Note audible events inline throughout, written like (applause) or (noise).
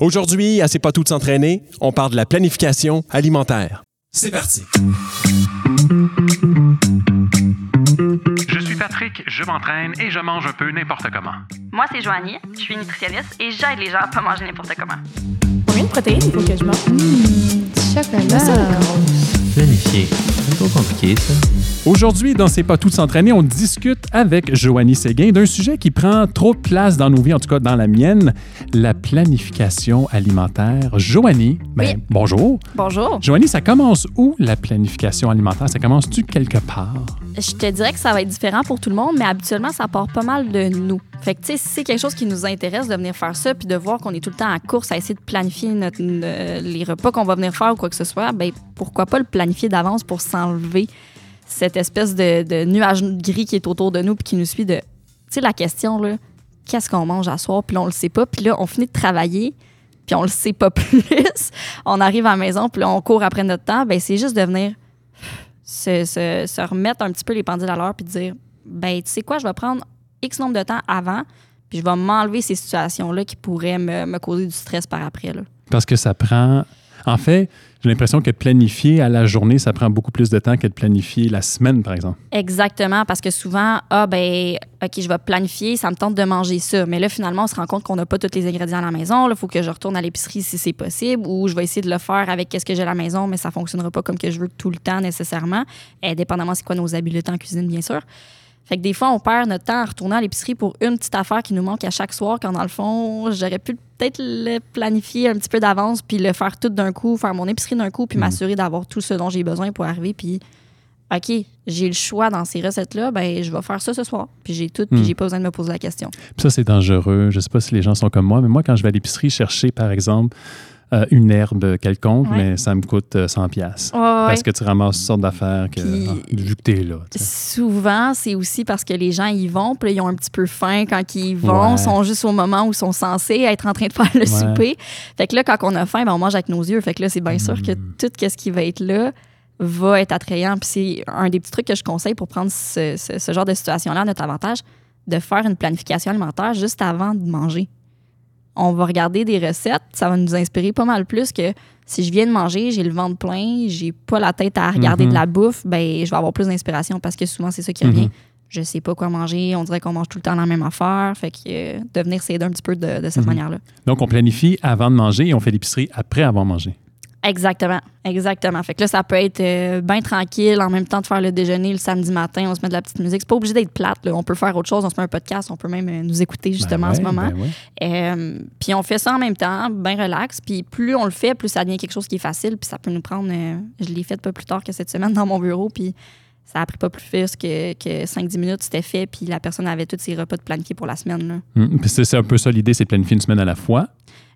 Aujourd'hui, à C'est pas tout de s'entraîner, on parle de la planification alimentaire. C'est parti. Je suis Patrick, je m'entraîne et je mange un peu n'importe comment. Moi, c'est Joanie, je suis nutritionniste et j'aide les gens à pas manger n'importe comment. Combien de protéines il faut que je mange? Mmh, chocolat. Planifier. C'est trop compliqué, ça. Aujourd'hui, dans C'est pas tout de s'entraîner, on discute avec Joanie Séguin d'un sujet qui prend trop de place dans nos vies, en tout cas dans la mienne, la planification alimentaire. Joanie, ben, Oui. bonjour. Bonjour. Joanie, ça commence où la planification alimentaire? Ça commence-tu quelque part? Je te dirais que ça va être différent pour tout le monde, mais habituellement, ça part pas mal de nous. Fait que, tu sais, si c'est quelque chose qui nous intéresse de venir faire ça, puis de voir qu'on est tout le temps en course à essayer de planifier notre- euh, les repas qu'on va venir faire ou quoi que ce soit, ben pourquoi pas le planifier d'avance pour s'enlever cette espèce de, de nuage gris qui est autour de nous puis qui nous suit de... Tu sais, la question, là, qu'est-ce qu'on mange à soir, puis là, on le sait pas, puis là, on finit de travailler, puis on le sait pas (laughs) plus. on arrive à la maison, puis on court après notre temps, ben c'est juste de venir se, se- remettre un petit peu les pendules à l'heure puis dire ben tu sais quoi, je vais prendre X nombre de temps avant, puis je vais m'enlever ces situations-là qui pourraient me, me causer du stress par après. Là. Parce que ça prend. En fait, j'ai l'impression que planifier à la journée, ça prend beaucoup plus de temps que de planifier la semaine, par exemple. Exactement, parce que souvent, ah ben, OK, je vais planifier, ça me tente de manger ça. Mais là, finalement, on se rend compte qu'on n'a pas tous les ingrédients à la maison. Il faut que je retourne à l'épicerie si c'est possible, ou je vais essayer de le faire avec qu'est-ce que j'ai à la maison, mais ça ne fonctionnera pas comme que je veux tout le temps nécessairement, indépendamment c'est quoi nos habiletés en cuisine, bien sûr. Fait que des fois, on perd notre temps à retourner à l'épicerie pour une petite affaire qui nous manque à chaque soir, quand dans le fond, j'aurais pu peut-être le planifier un petit peu d'avance, puis le faire tout d'un coup, faire mon épicerie d'un coup, puis Mhm. m'assurer d'avoir tout ce dont j'ai besoin pour arriver, puis OK, j'ai le choix dans ces recettes-là, ben je vais faire ça ce soir. Puis j'ai tout, puis Hmm. j'ai pas besoin de me poser la question. Puis ça, c'est dangereux. Je sais pas si les gens sont comme moi, mais moi, quand je vais à l'épicerie chercher, par exemple, euh, une herbe quelconque, Ouais. mais ça me coûte euh, 100 pièces Parce que tu ramasses toutes sortes d'affaires que, Puis- ah, vu que t'es là. tu sais. Souvent, c'est aussi parce que les gens y vont, puis là, ils ont un petit peu faim quand ils y vont, Ouais. sont juste au moment où ils sont censés être en train de faire le souper. Fait que là, quand on a faim, ben, on mange avec nos yeux. Fait que là, c'est bien sûr que Mm. tout ce qui va être là va être attrayant. Puis c'est un des petits trucs que je conseille pour prendre ce, ce- ce genre de situation-là à notre avantage, de faire une planification alimentaire juste avant de manger. On va regarder des recettes, ça va nous inspirer pas mal plus que si je viens de manger, j'ai le ventre plein, j'ai pas la tête à regarder Mhm. de la bouffe, ben je vais avoir plus d'inspiration parce que souvent c'est ça qui revient. Mhm. Je sais pas quoi manger, on dirait qu'on mange tout le temps la même affaire, fait que euh, de venir s'aider un petit peu de, de cette Mhm. manière-là. Donc, on planifie avant de manger et on fait l'épicerie après avoir mangé. Exactement, exactement. Fait que là, ça peut être bien tranquille, en même temps de faire le déjeuner le samedi matin, on se met de la petite musique. C'est pas obligé d'être plate, là. on peut faire autre chose, on se met un podcast, on peut même euh, nous écouter justement Ben en ce moment. ben ouais. Euh, puis on fait ça en même temps, bien relax. Puis plus on le fait, plus ça devient quelque chose qui est facile. Puis ça peut nous prendre. euh, je l'ai fait pas plus tard que cette semaine dans mon bureau. Puis ça a pris pas plus vite que, que 5-10 minutes, c'était fait. Puis la personne avait tous ses repas de planifiés pour la semaine. là. Hum, puis c'est c'est un peu ça l'idée, c'est de planifier une semaine à la fois.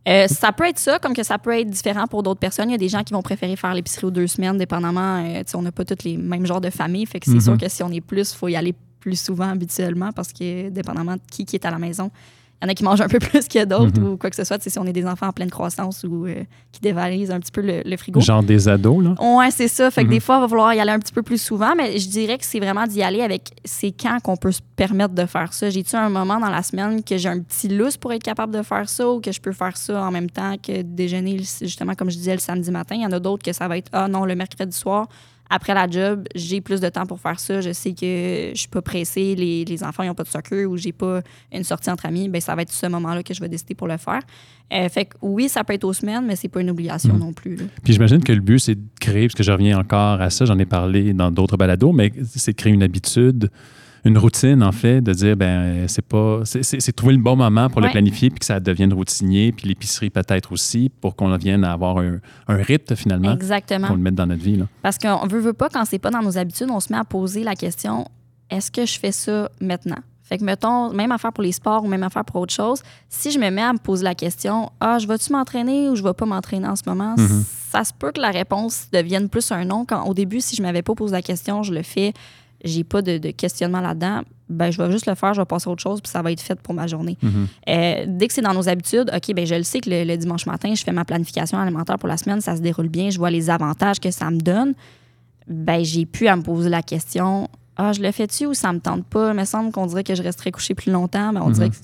Euh, ça peut être ça, comme que ça peut être différent pour d'autres personnes. Il y a des gens qui vont préférer faire l'épicerie aux deux semaines, dépendamment. euh, tu sais, on n'a pas tous les mêmes genres de famille. Fait que c'est Mhm. sûr que si on est plus, il faut y aller plus souvent habituellement parce que dépendamment de qui, qui est à la maison, y en a qui mangent un peu (laughs) plus que d'autres Mhm. ou quoi que ce soit. Tu sais, si on est des enfants en pleine croissance ou euh, qui dévalisent un petit peu le, le frigo. Genre des ados, là. Ouais, c'est ça. Fait que Mhm. des fois, il va falloir y aller un petit peu plus souvent, mais je dirais que c'est vraiment d'y aller avec c'est quand qu'on peut se permettre de faire ça. J'ai-tu un moment dans la semaine que j'ai un petit lousse pour être capable de faire ça ou que je peux faire ça en même temps que déjeuner, justement, comme je disais, le samedi matin? Il y en a d'autres que ça va être ah non, le mercredi soir. Après la job, j'ai plus de temps pour faire ça. Je sais que je suis pas pressée, les, les enfants n'ont pas de soccer ou j'ai pas une sortie entre amis. Ben, ça va être ce moment-là que je vais décider pour le faire. Euh, fait que oui, ça peut être aux semaines, mais c'est pas une obligation Mhm. non plus. là. Puis j'imagine que le but, c'est de créer, parce que je reviens encore à ça, j'en ai parlé dans d'autres balados, mais c'est de créer une habitude, une routine, en fait, de dire, ben c'est pas. C'est trouver le bon moment pour le planifier, puis que ça devienne routinier, puis l'épicerie peut-être aussi, pour qu'on vienne à avoir un, un rythme, finalement, Exactement. qu'on le mette dans notre vie. Là. Parce qu'on veut, veut pas, quand c'est pas dans nos habitudes, on se met à poser la question est-ce que je fais ça maintenant? Fait que, mettons, même affaire pour les sports ou même affaire pour autre chose, si je me mets à me poser la question ah, je vais-tu m'entraîner ou je vais pas m'entraîner en ce moment? Mhm. Ça se peut que la réponse devienne plus un non. Quand, au début, si je m'avais pas posé la question, je le fais, j'ai pas de, de questionnement là-dedans, ben je vais juste le faire, je vais passer à autre chose, puis ça va être fait pour ma journée. Mhm. Euh, dès que c'est dans nos habitudes, OK, ben je le sais que le, le dimanche matin, je fais ma planification alimentaire pour la semaine, ça se déroule bien, je vois les avantages que ça me donne. Ben, j'ai pu à me poser la question Ah, je le fais-tu ou ça me tente pas? Il me semble qu'on dirait que je resterais couché plus longtemps, mais on Mhm. dirait que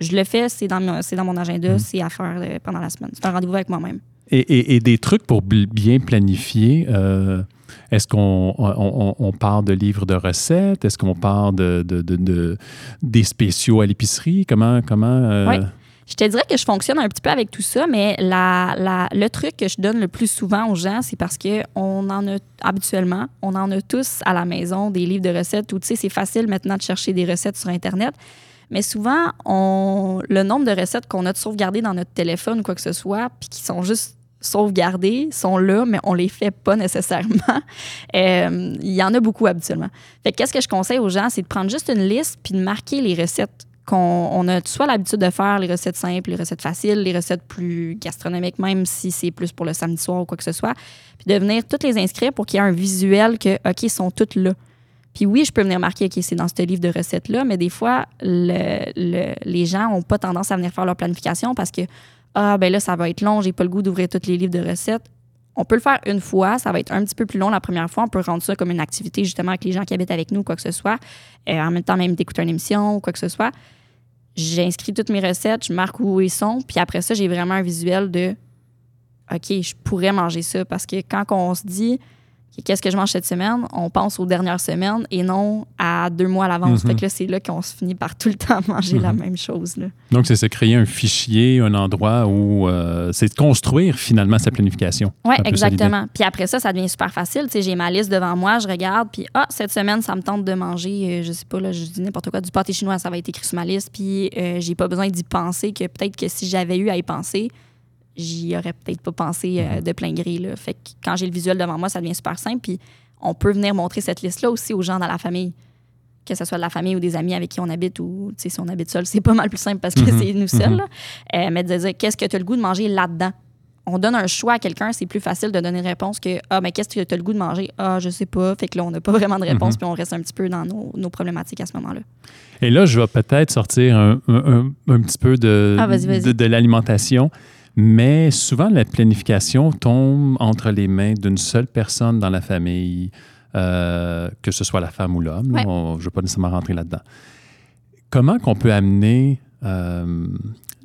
je le fais, c'est dans, dans mon agenda, Mhm. c'est à faire euh, pendant la semaine. C'est un rendez-vous avec moi-même. Et, des trucs pour bien planifier. euh, Est-ce qu'on on, part de livres de recettes? Est-ce qu'on part de, de- de- de- des spéciaux à l'épicerie? Comment. comment euh, Ouais. Je te dirais que je fonctionne un petit peu avec tout ça, mais la, le truc que je donne le plus souvent aux gens, c'est parce que on en a habituellement, on en a tous à la maison des livres de recettes où tu sais, c'est facile maintenant de chercher des recettes sur Internet. Mais souvent, on, le nombre de recettes qu'on a de sauvegardées dans notre téléphone ou quoi que ce soit, puis qui sont juste sauvegardées, sont là, mais on les fait pas nécessairement. (laughs) Euh, Il y en a beaucoup habituellement. Fait que qu'est-ce que je conseille aux gens, c'est de prendre juste une liste puis de marquer les recettes qu'on on a soit l'habitude de faire, les recettes simples, les recettes faciles, les recettes plus gastronomiques, même si c'est plus pour le samedi soir ou quoi que ce soit, puis de venir toutes les inscrire pour qu'il y ait un visuel que, OK, ils sont toutes là. Puis oui, je peux venir marquer, OK, c'est dans ce livre de recettes-là, mais des fois, le- le- les gens n'ont pas tendance à venir faire leur planification parce que, ah, ben là, ça va être long, j'ai pas le goût d'ouvrir tous les livres de recettes. On peut le faire une fois, ça va être un petit peu plus long la première fois. On peut rendre ça comme une activité justement avec les gens qui habitent avec nous, quoi que ce soit. Euh, en même temps, même d'écouter une émission ou quoi que ce soit. J'inscris toutes mes recettes, je marque où ils sont, puis après ça, j'ai vraiment un visuel de OK, je pourrais manger ça parce que quand on se dit qu'est-ce que je mange cette semaine, on pense aux dernières semaines et non à deux mois à l'avance. Fait que là, c'est là qu'on se finit par tout le temps (laughs) manger la Mhm. même chose. Là. Donc, c'est se créer un fichier, un endroit où euh, c'est de construire finalement sa planification. Oui, exactement. Puis après ça, ça devient super facile. Tu sais, j'ai ma liste devant moi, je regarde, puis ah, cette semaine, ça me tente de manger, euh, je sais pas, là, je dis n'importe quoi, du pâté chinois, ça va être écrit sur ma liste, puis euh, j'ai pas besoin d'y penser, que peut-être que si j'avais eu à y penser, j'y aurais peut-être pas pensé Mhm. euh, de plein gré. Là. Fait que quand j'ai le visuel devant moi, ça devient super simple, puis on peut venir montrer cette liste-là aussi aux gens dans la famille. Que ce soit de la famille ou des amis avec qui on habite, ou si on habite seul, (laughs) c'est pas mal plus simple parce que Mhm. c'est nous seuls. Mhm. là. Euh, mais de dire qu'est-ce que tu as le goût de manger là-dedans? On donne un choix à quelqu'un, c'est plus facile de donner une réponse que Ah, mais qu'est-ce que tu as le goût de manger? Ah, je sais pas. Fait que là, on n'a pas (laughs) vraiment de réponse, Mhm. puis on reste un petit peu dans nos, nos problématiques à ce moment-là. Et là, je vais peut-être sortir un, un- un- un petit peu de, Ah, de l'alimentation, mais souvent la planification tombe entre les mains d'une seule personne dans la famille, euh, que ce soit la femme ou l'homme. Ouais. Je ne veux pas nécessairement rentrer là-dedans. Comment qu'on peut amener euh,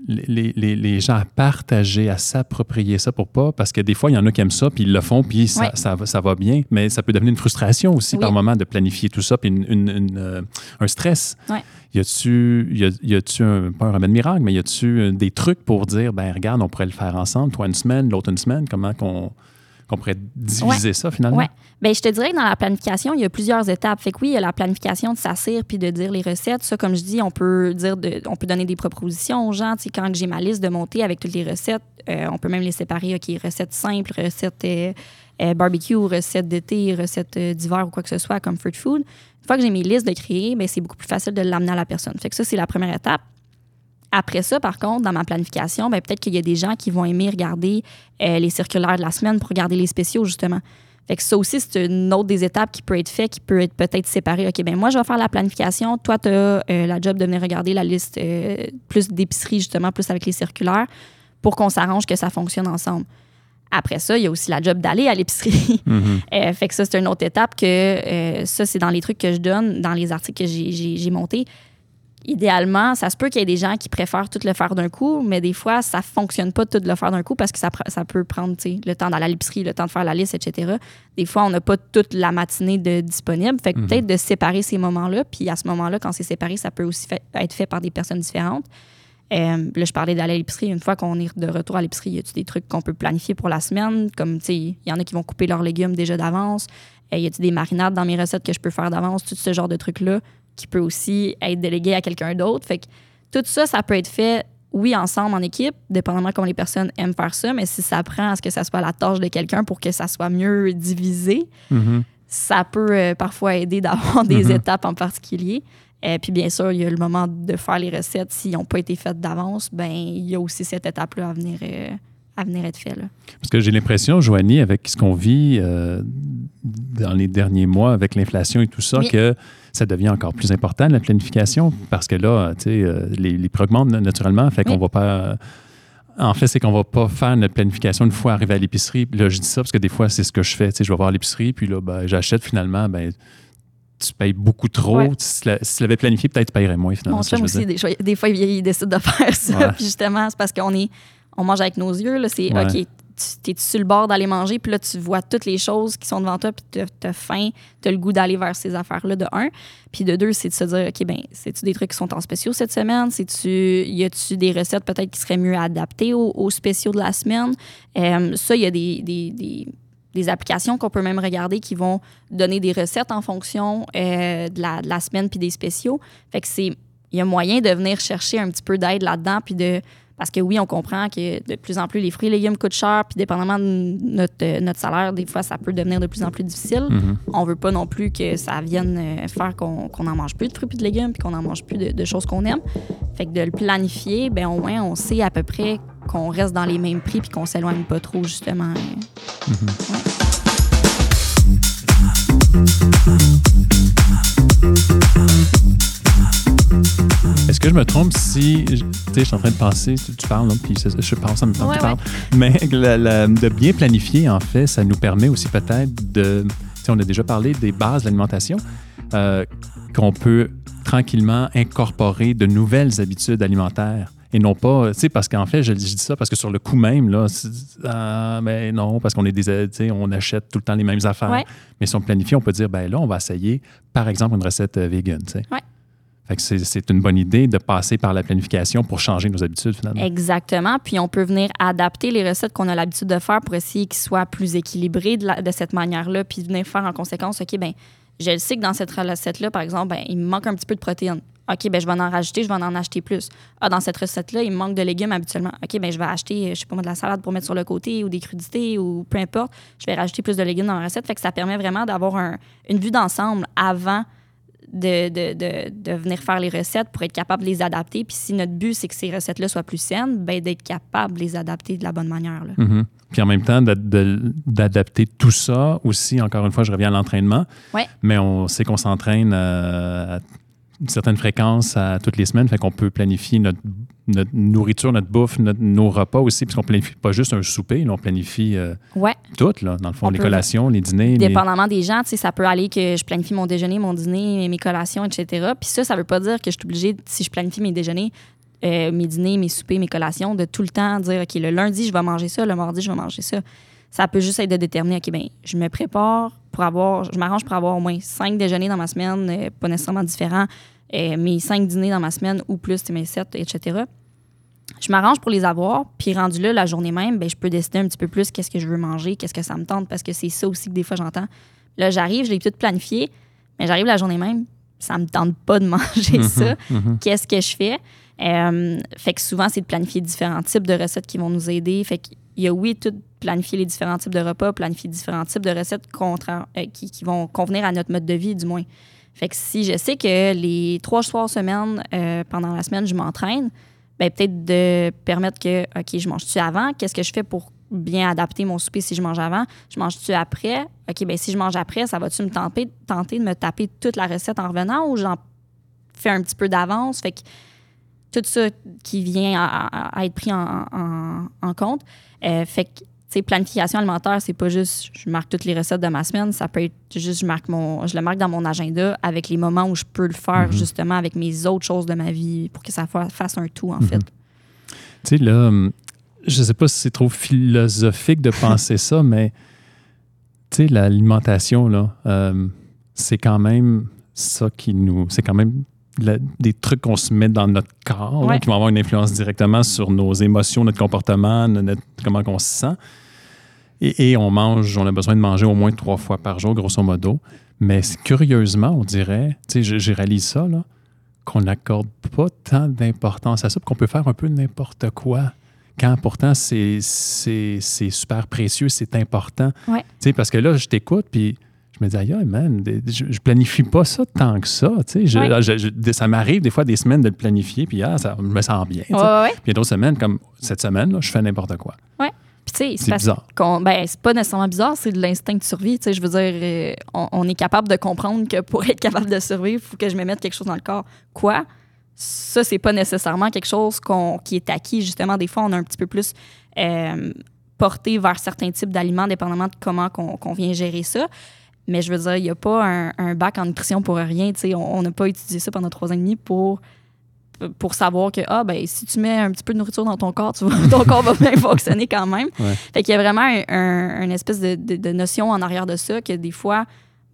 les, les- les gens à partager, à s'approprier ça pour pas, parce que des fois, il y en a qui aiment ça, puis ils le font, puis ça, ça, va- ça va bien, mais ça peut devenir une frustration aussi Oui. par moment de planifier tout ça, puis une- une- une, euh, un stress. Y a-tu, y a, y a-tu un, pas un remède miracle, mais y a-tu euh, des trucs pour dire, ben regarde, on pourrait le faire ensemble, toi une semaine, l'autre une semaine, comment qu'on, qu'on pourrait diviser ça finalement? Ouais. Bien, je te dirais que dans la planification, il y a plusieurs étapes. Fait que oui, il y a la planification de s'assire puis de dire les recettes. Ça, comme je dis, on peut dire de- on peut donner des propositions aux gens. Tu sais, quand j'ai ma liste de montée avec toutes les recettes, euh, on peut même les séparer. OK, recettes simples, recettes euh, euh, barbecue, recettes d'été, recettes d'hiver ou quoi que ce soit, comfort food. Une fois que j'ai mes listes de créer, ben, c'est beaucoup plus facile de l'amener à la personne. Fait que ça, c'est la première étape. Après ça, par contre, dans ma planification, ben, peut-être qu'il y a des gens qui vont aimer regarder euh, les circulaires de la semaine pour regarder les spéciaux, justement. Fait que ça aussi, c'est une autre des étapes qui peut être fait, qui peut être peut-être séparée. OK, ben moi, je vais faire la planification. Toi, tu as la job de venir regarder la liste euh, plus d'épicerie, justement, plus avec les circulaires, pour qu'on s'arrange que ça fonctionne ensemble. Après ça, il y a aussi la job d'aller à l'épicerie. (laughs) Mhm. Euh, fait que ça, c'est une autre étape que euh, ça, c'est dans les trucs que je donne, dans les articles que j'ai montés. Idéalement, ça se peut qu'il y ait des gens qui préfèrent tout le faire d'un coup, mais des fois, ça fonctionne pas de tout le faire d'un coup parce que ça, peut prendre le temps d'aller à l'épicerie, le temps de faire la liste, etc. Des fois, on n'a pas toute la matinée de disponible. Fait que Mhm. peut-être de séparer ces moments-là. Puis à ce moment-là, quand c'est séparé, ça peut aussi fait- être fait par des personnes différentes. Euh, là, je parlais d'aller à l'épicerie. Une fois qu'on est de retour à l'épicerie, y a-tu des trucs qu'on peut planifier pour la semaine? Comme, tu sais, il y en a qui vont couper leurs légumes déjà d'avance. Euh, y a-tu des marinades dans mes recettes que je peux faire d'avance? Tout ce genre de trucs-là qui peut aussi être délégué à quelqu'un d'autre. Fait que tout ça, ça peut être fait, oui, ensemble, en équipe, dépendamment comment les personnes aiment faire ça, mais si ça prend à ce que ça soit la tâche de quelqu'un pour que ça soit mieux divisé, Mhm. ça peut euh, parfois aider d'avoir des Mhm. étapes en particulier. Et puis bien sûr, il y a le moment de faire les recettes. S'ils n'ont pas été faites d'avance, ben il y a aussi cette étape-là à venir, euh, à venir être fait. Là. Parce que j'ai l'impression, Joanie, avec ce qu'on vit euh, dans les derniers mois avec l'inflation et tout ça, Oui. que ça devient encore plus important, la planification, parce que là, tu sais, euh, les, les prix augmentent naturellement, fait qu'on Oui. va pas... En fait, c'est qu'on va pas faire notre planification une fois arrivé à l'épicerie. Là, je dis ça parce que des fois, c'est ce que je fais. Tu sais, je vais voir l'épicerie, puis là, ben, j'achète finalement, ben, tu payes beaucoup trop. Ouais. Si tu l'avais planifié, peut-être tu paierais moins finalement. Mon chum aussi, des, fois- des fois, il, il décide de faire ça. Ouais. Puis justement, c'est parce qu'on est, on mange avec nos yeux. C'est Ouais. OK, tu es sur le bord d'aller manger, puis là, tu vois toutes les choses qui sont devant toi, puis tu as faim, tu as le goût d'aller vers ces affaires-là, de un. Puis de deux, c'est de se dire, OK, ben c'est-tu des trucs qui sont en spéciaux cette semaine? C'est-tu, y a-tu des recettes peut-être qui seraient mieux adaptées aux, aux spéciaux de la semaine? Euh, ça, il y a des, des, des- des applications qu'on peut même regarder qui vont donner des recettes en fonction euh, de, la, de la semaine puis des spéciaux. Fait que c'est il y a moyen de venir chercher un petit peu d'aide là-dedans puis de parce que oui, on comprend que de plus en plus les fruits et légumes coûtent cher puis dépendamment de notre, euh, notre salaire, des fois ça peut devenir de plus en plus difficile. Mhm. On veut pas non plus que ça vienne euh, faire qu'on qu'on en mange plus de fruits et de légumes puis qu'on en mange plus de, de choses qu'on aime. Fait que de le planifier, ben au moins on sait à peu près qu'on reste dans les mêmes prix puis qu'on s'éloigne pas trop justement. euh, Est-ce que je me trompe si, tu sais, je suis en train de penser, tu, tu parles, puis je pense en même temps que Ouais, tu parles, mais la- la- de bien planifier, en fait, ça nous permet aussi peut-être de, tu sais, on a déjà parlé des bases de l'alimentation, euh, qu'on peut tranquillement incorporer de nouvelles habitudes alimentaires. Et non pas, tu sais, parce qu'en fait, je, je dis ça parce que sur le coup même, là, ah, ben non, parce qu'on est des, tu sais, on achète tout le temps les mêmes affaires. Ouais. Mais si on planifie, on peut dire, ben là, on va essayer, par exemple, une recette euh, vegan, tu sais. Ouais. Fait que c'est- une bonne idée de passer par la planification pour changer nos habitudes, finalement. Exactement. Puis on peut venir adapter les recettes qu'on a l'habitude de faire pour essayer qu'ils soient plus équilibrés de, cette manière-là, puis venir faire en conséquence, OK, ben je le sais que dans cette recette-là, par exemple, ben, il me manque un petit peu de protéines. OK, ben je vais en rajouter, je vais en acheter plus. Ah, dans cette recette-là, il me manque de légumes habituellement. OK, ben je vais acheter, je sais pas moi, de la salade pour mettre sur le côté ou des crudités ou peu importe. Je vais rajouter plus de légumes dans la recette. Fait que ça permet vraiment d'avoir un- une vue d'ensemble avant de, de, de, de venir faire les recettes pour être capable de les adapter. Puis si notre but, c'est que ces recettes-là soient plus saines, ben d'être capable de les adapter de la bonne manière. Là. Mhm. Puis en même temps, d'adapter tout ça aussi, encore une fois, je reviens à l'entraînement, Ouais. mais on sait qu'on s'entraîne euh, à une certaine fréquence à toutes les semaines, fait qu'on peut planifier notre, notre nourriture, notre bouffe, notre- nos repas aussi, puisqu'on planifie pas juste un souper, là, on planifie euh, Ouais. tout, là, dans le fond, On les collations, les dîners. les- Dépendamment des gens, ça peut aller que je planifie mon déjeuner, mon dîner, mes collations, etc. Puis ça, ça veut pas dire que je suis obligée, si je planifie mes déjeuners, euh, mes dîners, mes soupers, mes collations, de tout le temps dire, OK, le lundi, je vais manger ça, le mardi, je vais manger ça. Ça peut juste être de déterminer, OK, ben je me prépare pour avoir, je m'arrange pour avoir au moins cinq déjeuners dans ma semaine, euh, pas nécessairement différents, euh, mes cinq dîners dans ma semaine ou plus, mes sept, etc. Je m'arrange pour les avoir, puis rendu là, la journée même, ben, je peux décider un petit peu plus qu'est-ce que je veux manger, qu'est-ce que ça me tente, parce que c'est ça aussi que des fois j'entends. Là, j'arrive, je l'ai tout planifié, mais j'arrive la journée même, ça me tente pas de (laughs) manger ça. Mhm. Qu'est-ce que je fais? Euh, fait que souvent, c'est de planifier différents types de recettes qui vont nous aider. Fait qu'il y a, oui, tout planifier les différents types de repas, planifier différents types de recettes euh, qui, qui vont convenir à notre mode de vie, du moins. Fait que si je sais que les trois soirs semaine, euh, pendant la semaine, je m'entraîne, ben peut-être de permettre que, OK, je mange-tu avant? Qu'est-ce que je fais pour bien adapter mon souper si je mange avant? Je mange-tu après? OK, ben si je mange après, ça va-tu me tenter, de me taper toute la recette en revenant ou j'en fais un petit peu d'avance? Fait que tout ça qui vient à, être pris en compte. Euh, fait que, tu sais, planification alimentaire, c'est pas juste je marque toutes les recettes de ma semaine, ça peut être juste je marque mon je le marque dans mon agenda avec les moments où je peux le faire Mhm. justement avec mes autres choses de ma vie pour que ça fa- fasse un tout en Mhm. fait. Tu sais, là, hum, je sais pas si c'est trop philosophique de penser ça, (laughs) mais tu sais, l'alimentation, là, euh, c'est quand même ça qui nous. C'est quand même la- des trucs qu'on se met dans notre corps là, qui vont avoir une influence directement sur nos émotions, notre comportement, notre- comment on se sent. Et, et on mange, on a besoin de manger au moins trois fois par jour, grosso modo. Mais curieusement, on dirait, tu sais, je réalise ça, là, qu'on n'accorde pas tant d'importance à ça, qu'on peut faire un peu n'importe quoi. Quand pourtant, c'est super précieux, c'est important. Ouais. Tu sais, parce que là, je t'écoute, puis je me dis, aïe, man, je, je planifie pas ça tant que ça. tu sais. Je- Ouais. je- je- ça m'arrive des fois des semaines de le planifier, puis ah, ça je me sens bien. tu sais. Ouais, ouais, ouais. Puis il y a d'autres semaines, comme cette semaine, là, je fais n'importe quoi. Puis tu sais, c'est bizarre. ben c'est pas nécessairement bizarre, c'est de l'instinct de survie, je veux dire euh, on, on est capable de comprendre que pour être capable de survivre, il faut que je me mette quelque chose dans le corps. Quoi? Ça c'est pas nécessairement quelque chose qu'on qui est acquis justement des fois on a un petit peu plus euh, porté vers certains types d'aliments dépendamment de comment qu'on qu'on vient gérer ça. Mais je veux dire, il n'y a pas un, un bac en nutrition pour rien. On n'a pas étudié ça pendant trois ans et demi pour, pour savoir que ah, ben, si tu mets un petit peu de nourriture dans ton corps, tu vois, (laughs) ton corps va bien (laughs) fonctionner quand même. Ouais. Fait qu'il y a vraiment un, un- une espèce de, de- de notion en arrière de ça que des fois,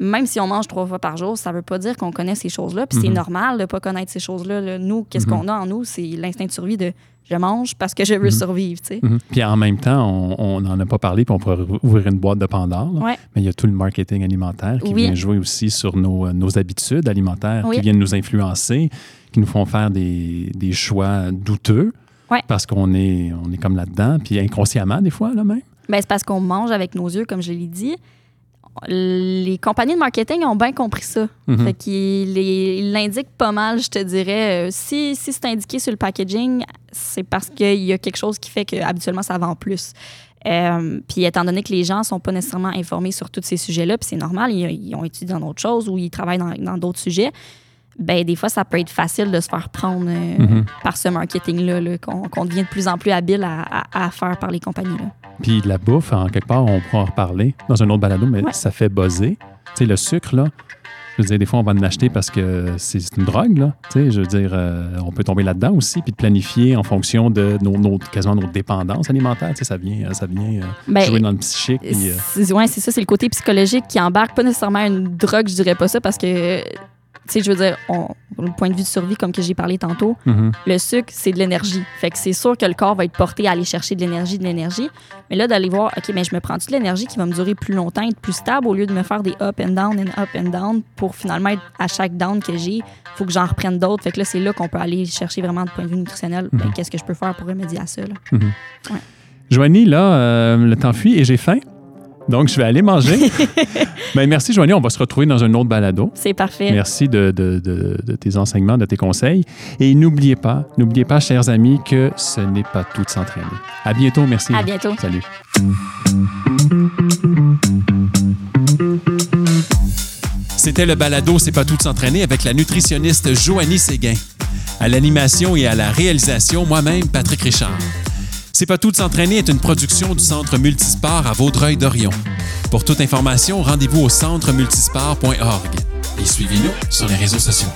même si on mange trois fois par jour, ça veut pas dire qu'on connaît ces choses-là. Puis c'est Mhm. normal de pas connaître ces choses-là. là. Nous, qu'est-ce Mhm. qu'on a en nous? C'est l'instinct de survie de je mange parce que je veux Mhm. survivre. tu sais. Puis en même temps, on n'en a pas parlé, puis on pourrait ouvrir une boîte de Pandore. Ouais. Mais il y a tout le marketing alimentaire qui Oui. vient jouer aussi sur nos, euh, nos habitudes alimentaires, Oui. qui viennent nous influencer, qui nous font faire des, des choix douteux. Ouais. Parce qu'on est, on est comme là-dedans, puis inconsciemment des fois, là même. Ben, c'est parce qu'on mange avec nos yeux, comme je l'ai dit. Les compagnies de marketing ont bien compris ça. Mhm. Fait qu'ils l'indiquent pas mal, je te dirais. Euh, Si, si c'est indiqué sur le packaging, c'est parce qu'il y a quelque chose qui fait que habituellement ça vend plus. Euh, puis étant donné que les gens sont pas nécessairement informés sur tous ces sujets-là, puis c'est normal, ils, ils ont étudié dans d'autres choses ou ils travaillent dans d'autres sujets, ben des fois ça peut être facile de se faire prendre euh, Mhm. par ce marketing-là, là, qu'on devient de plus en plus habile à, à- à faire par les compagnies. Là. Puis de la bouffe, en quelque part, on pourra en reparler dans un autre balado, mais Ouais. ça fait buzzer. Tu sais, le sucre, là, je veux dire, des fois, on va en acheter parce que c'est une drogue, là. Tu sais, je veux dire, euh, on peut tomber là-dedans aussi, puis de planifier en fonction de nos, nos- quasiment nos dépendances alimentaires. Tu sais, ça vient, ça vient euh, Ben, jouer dans le psychique. euh, Ouais, c'est ça, c'est le côté psychologique qui embarque pas nécessairement une drogue, je dirais pas ça parce que, tu sais, je veux dire, on, le point de vue de survie, comme que j'ai parlé tantôt, mhm. le sucre, c'est de l'énergie. Fait que c'est sûr que le corps va être porté à aller chercher de l'énergie, de l'énergie. Mais là, d'aller voir, OK, mais je me prends-tu de l'énergie qui va me durer plus longtemps, être plus stable au lieu de me faire des up and down and up and down pour finalement être à chaque down que j'ai, faut que j'en reprenne d'autres. Fait que là, c'est là qu'on peut aller chercher vraiment de point de vue nutritionnel. Ben, Mhm. Qu'est-ce que je peux faire pour remédier à ça? là? Joanie, là, euh, le temps fuit et j'ai faim. Donc, je vais aller manger. (laughs) ben, merci, Joanie. On va se retrouver dans un autre balado. C'est parfait. Merci de, de- de- de tes enseignements, de tes conseils. Et n'oubliez pas, n'oubliez pas, chers amis, que ce n'est pas tout de s'entraîner. À bientôt. Merci. À bientôt. Salut. C'était le balado C'est pas tout de s'entraîner avec la nutritionniste Joanie Séguin. À l'animation et à la réalisation, moi-même, Patrick Richard. C'est pas tout de s'entraîner est une production du Centre Multisport à Vaudreuil-Dorion. Pour toute information, rendez-vous au centremultisport.org et suivez-nous sur les réseaux sociaux.